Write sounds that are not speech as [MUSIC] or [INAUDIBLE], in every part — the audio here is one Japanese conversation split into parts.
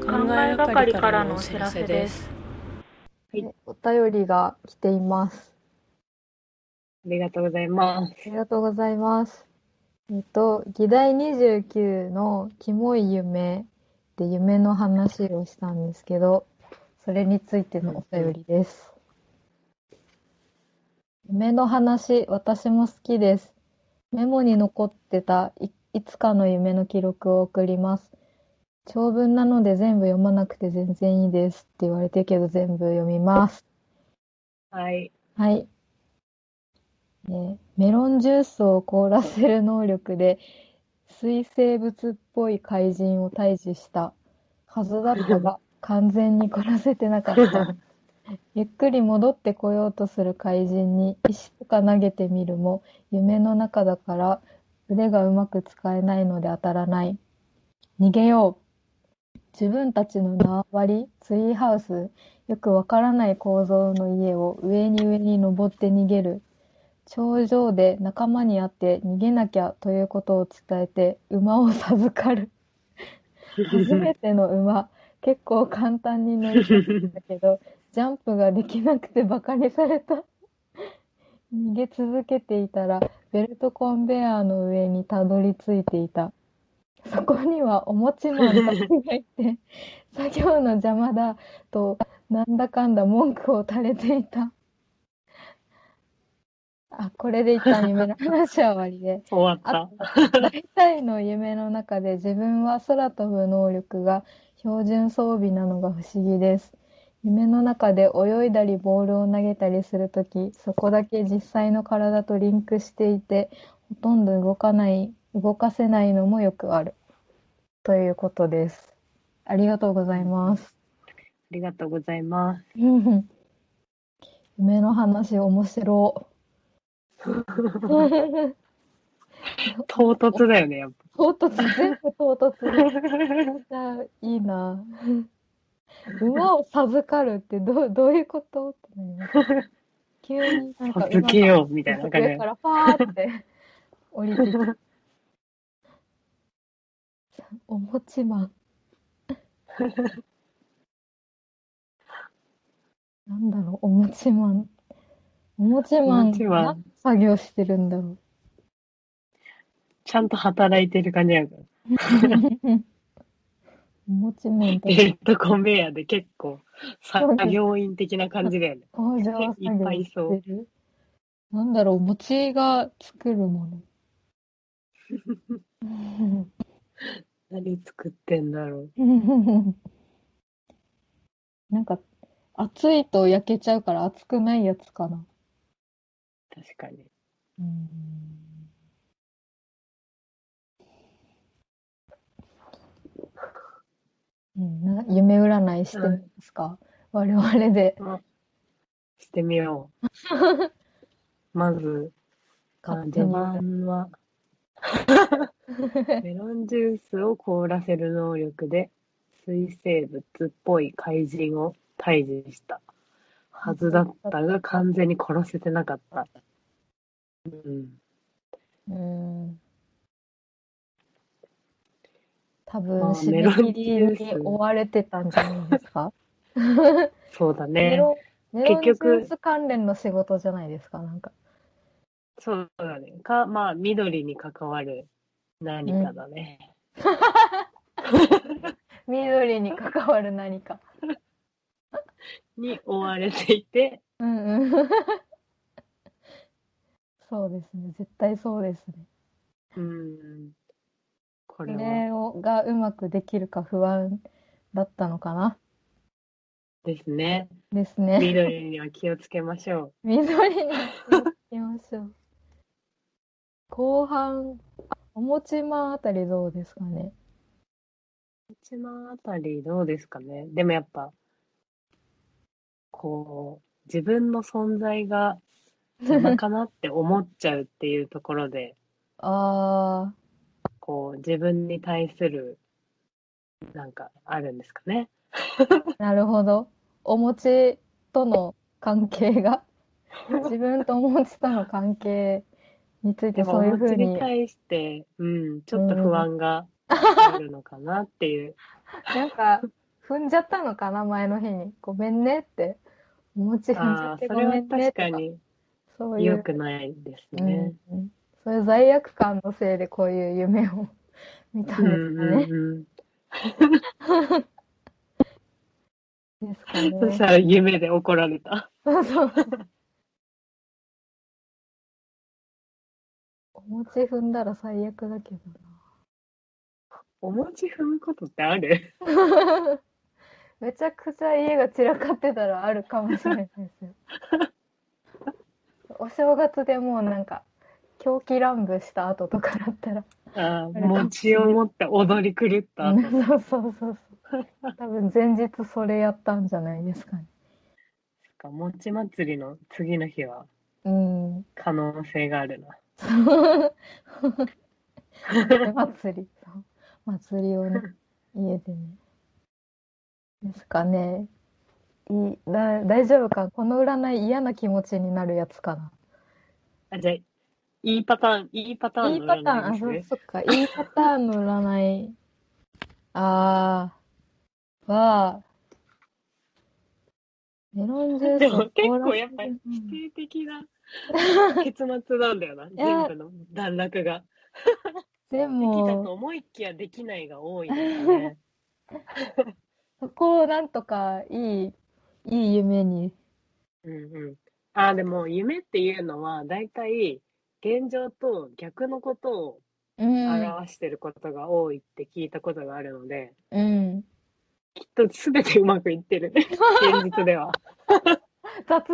考えがかりからのお知らせです。お便りが来ています。ありがとうございます。ありがとうございます。えっと、議題29のキモい夢で夢の話をしたんですけど、それについてのお便りです。夢の話、私も好きです。メモに残ってたいいつかの夢の記録を送ります。長文なので全部読まなくて全然いいですって言われてるけど全部読みます。はい。はい。ね、メロンジュースを凍らせる能力で水生物っぽい怪人を退治したはずだったが [LAUGHS] 完全に殺せてなかった。ゆっくり戻ってこようとする怪人に石とか投げてみるも夢の中だから腕がうまく使えないので当たらない。逃げよう。自分たちの縄張り、ツリーハウス、よくわからない構造の家を上に上に登って逃げる。頂上で仲間に会って逃げなきゃということを伝えて馬を授かる。[LAUGHS] 初めての馬、結構簡単に乗り切ったけど、ジャンプができなくてバカにされた。逃げ続けていたら、ベルトコンベヤーの上にたどり着いていた。そこにはおもちマンたちがいて、[LAUGHS] 作業の邪魔だと、なんだかんだ文句を垂れていた。あ、これで一旦夢の話は終わりで。[LAUGHS] 終わった。大体の夢の中で自分は空飛ぶ能力が標準装備なのが不思議です。夢の中で泳いだりボールを投げたりするとき、そこだけ実際の体とリンクしていて、ほとんど動かない、動かせないのもよくある。ということです。ありがとうございます。ありがとうございます。[LAUGHS] 夢の話面白。唐突だよね、やっ [LAUGHS] 唐突、全部唐突。[LAUGHS] いいな。馬を授かるってどう、どういうこと？ってなります。急になんか授けようみたいな感じ上からファーって降りてきた。お餅マン。[LAUGHS] なんだろう、お餅マン。お餅マンお餅マン何作業してるんだろちゃんと働いてる感じやから。[LAUGHS] う。お餅マンとベルトコンベヤーで結構作業員的な感じだよね。工場作いっぱいそう。なんだろう、餅が作るもの。[LAUGHS] 何作ってんだろう。[LAUGHS] なんか、熱いと焼けちゃうから熱くないやつかな。確かに。うんうんな夢占いしてみますか、我々で。してみよう。[LAUGHS] まず、あ序勝手に盤は、[LAUGHS] メロンジュースを凍らせる能力で、水生物っぽい怪人を退治したはずだったが、完全に殺せてなかった。うん。うん多分、まあ締メロンめ切りに追われてたんじゃないですか？[LAUGHS] そうだメね。ロン、メロンジュ結局ース関連の仕事じゃないですか、なんか。そうだね。か、まあ、緑に関わる何かだね。[LAUGHS] 緑に関わる何か。に追われていて、うんうん。そうですね。絶対そうですね。うん。こそれはれをがうまくできるか不安だったのかな。ですね。ですね。緑には気をつけましょ緑に気をつけましょう。後半、お餅まんあたりどうですかね？う。一番あたりどうですかね？でもやっぱ、こう、自分の存在が邪魔かなって思っちゃうっていうところで、[LAUGHS] あこう、自分に対する、なんか、あるんですかね？ー、[LAUGHS] なるほど。お餅との関係が、[LAUGHS] 自分とお餅との関係についてそういうふうに、に対して、うん、ちょっと不安があるのかなっていう。[LAUGHS] なんか、踏んじゃったのかな、前の日に。ごめんねって。お餅踏んじゃってそれはごめんねとか。確かにそういう、良くないですうんね。うんそういう罪悪感のせいでこういう夢を [LAUGHS] 見たんですうんかね。うんうん。[LAUGHS] ですかそねし。たら夢で怒られた。そうそう。お餅踏んだら最悪だけどお餅踏むことってある？な。[LAUGHS] めちゃくちゃ家が散らかってたらあるかもしれないですよ。[LAUGHS] お正月でもうなんか、狂気乱舞した後とかだったら。ああ、餅を持って踊り狂った後。そうそうそうそう。多分前日それやったんじゃないですかね。か餅祭りの次の日はうん。可能性があるな。祭り。祭りをね、家でね。ですかね。いいだ大丈夫か？この占い嫌な気持ちになるやつかな。あ、じゃあ、いいパターン、いいパターンいいのパターン、あ、そそっか。いいパターンの占い。あー、は、メロンジュースをでも結構やっぱりる否定的な結末なんだよな、や全部の段落が。でできたとも、思いきやできないが多いですね。[LAUGHS] そこをなんとかいい、いい夢に。うんうん。あ、でも夢っていうのは、だいたい現状と逆のことをうん。表してることが多いって聞いたことがあるので、うん。きっと全てうまくいってるね。現実では。雑。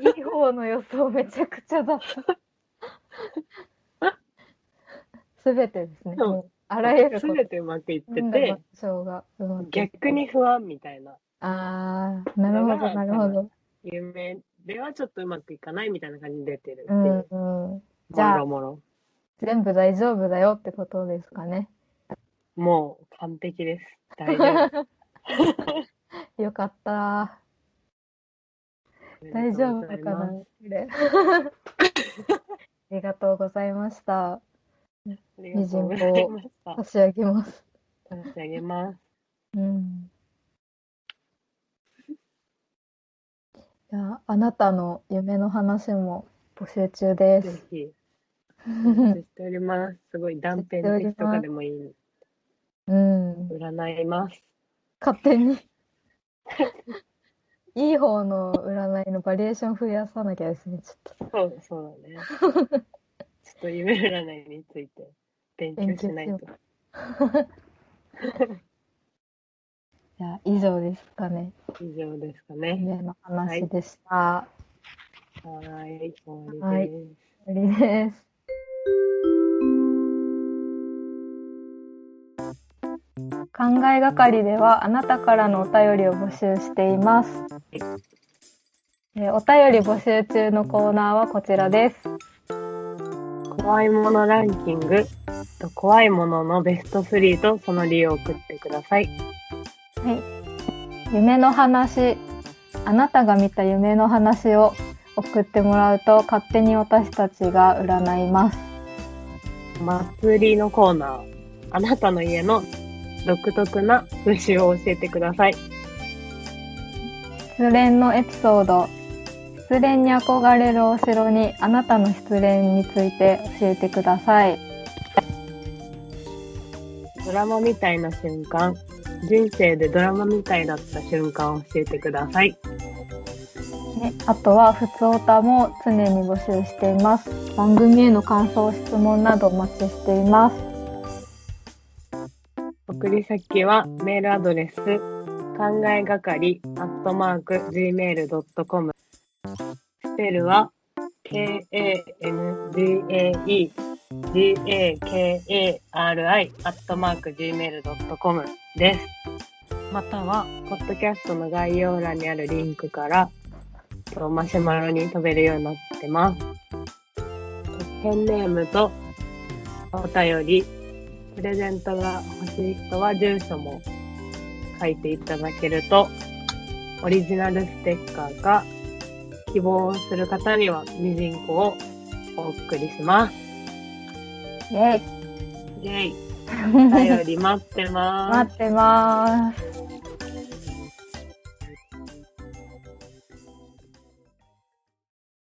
いい方の予想めちゃくちゃ雑。すべてですね。あらゆること全てうまくいってて、逆に不安みたいなああ、なるほど、なるほど。夢ではちょっとうまくいかないみたいな感じに出てるってういう。ん、うん。じゃあ。全部大丈夫だよってことですかね。もう完璧です。大丈夫。よかった。大丈夫だかな、これ。[LAUGHS] ありがとうございました。ありがとうございました。差し上げます。差し上げます。うん。いや、あなたの夢の話も募集中でぜす。ひ、お待ちしております。すごい断片的とかでもいい。うん。占います。勝手に。[LAUGHS] いい方の占いのバリエーション増やさなきゃですね、ちょっと。そう、そうだね。[LAUGHS] ちょっと夢占いについて勉強しないと。じゃあ、以上ですかね。以上ですかね。夢の話でした。はーい、終わはいりです。終わりです。考えがかりではあなたからのお便りを募集しています。えーお便り募集中のコーナーはこちらです。怖いものランキングと怖いもののベスト3とその理由を送ってください。夢の話、あなたが見た夢の話を送ってもらうと勝手に私たちが占います。祭りのコーナー。あなたの家の独特な風習を教えてください。失恋のエピソード。失恋に憧れるお城にあなたの失恋について教えてください。ドラマみたいな瞬間。人生でドラマみたいだった瞬間を教えてください。ねあとは、ふつおたも常に募集しています。番組への感想、質問などお待ちしています。送り先はメールアドレス、考えがかり、アットマーク、gmail.com。スペルは、k-a-n-g-a-e、g-a-k-a-r-i、アットマーク、gmail.com です。または、ポッドキャストの概要欄にあるリンクから、マシュマロに飛べるようになってます。ペンネームとお便り、プレゼントが欲しい人は住所も書いていただけると、オリジナルステッカーか、希望する方にはミジンコをお送りします。イェイイェイ [LAUGHS] お便り待ってます。待ってます。